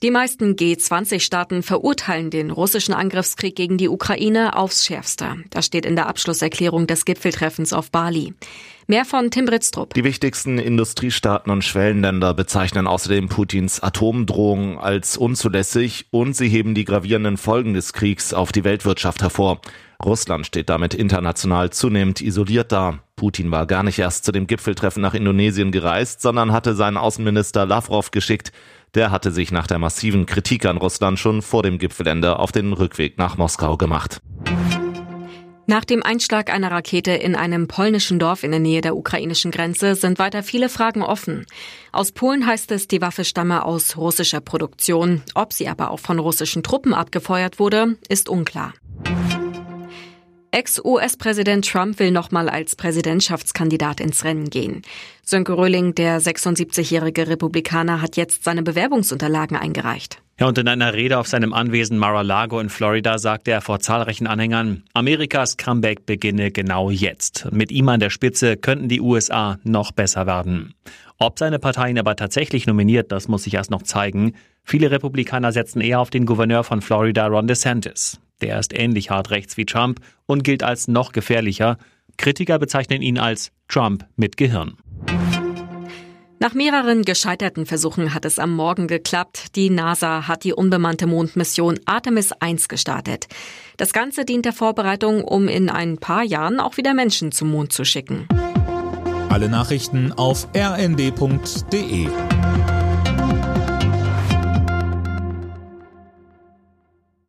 Die meisten G20-Staaten verurteilen den russischen Angriffskrieg gegen die Ukraine aufs Schärfste. Das steht in der Abschlusserklärung des Gipfeltreffens auf Bali. Mehr von Tim Britztrup. Die wichtigsten Industriestaaten und Schwellenländer bezeichnen außerdem Putins Atomdrohung als unzulässig und sie heben die gravierenden Folgen des Kriegs auf die Weltwirtschaft hervor. Russland steht damit international zunehmend isoliert da. Putin war gar nicht erst zu dem Gipfeltreffen nach Indonesien gereist, sondern hatte seinen Außenminister Lavrov geschickt. Der hatte sich nach der massiven Kritik an Russland schon vor dem Gipfelende auf den Rückweg nach Moskau gemacht. Nach dem Einschlag einer Rakete in einem polnischen Dorf in der Nähe der ukrainischen Grenze sind weiter viele Fragen offen. Aus Polen heißt es, die Waffe stamme aus russischer Produktion. Ob sie aber auch von russischen Truppen abgefeuert wurde, ist unklar. Ex-US-Präsident Trump will nochmal als Präsidentschaftskandidat ins Rennen gehen. Sönke Röhling, der 76-jährige Republikaner, hat jetzt seine Bewerbungsunterlagen eingereicht. Ja, und in einer Rede auf seinem Anwesen Mar-a-Lago in Florida sagte er vor zahlreichen Anhängern, Amerikas Comeback beginne genau jetzt. Mit ihm an der Spitze könnten die USA noch besser werden. Ob seine Partei ihn aber tatsächlich nominiert, das muss sich erst noch zeigen. Viele Republikaner setzen eher auf den Gouverneur von Florida, Ron DeSantis. Der ist ähnlich hart rechts wie Trump und gilt als noch gefährlicher. Kritiker bezeichnen ihn als Trump mit Gehirn. Nach mehreren gescheiterten Versuchen hat es am Morgen geklappt. Die NASA hat die unbemannte Mondmission Artemis 1 gestartet. Das Ganze dient der Vorbereitung, um in ein paar Jahren auch wieder Menschen zum Mond zu schicken. Alle Nachrichten auf rnd.de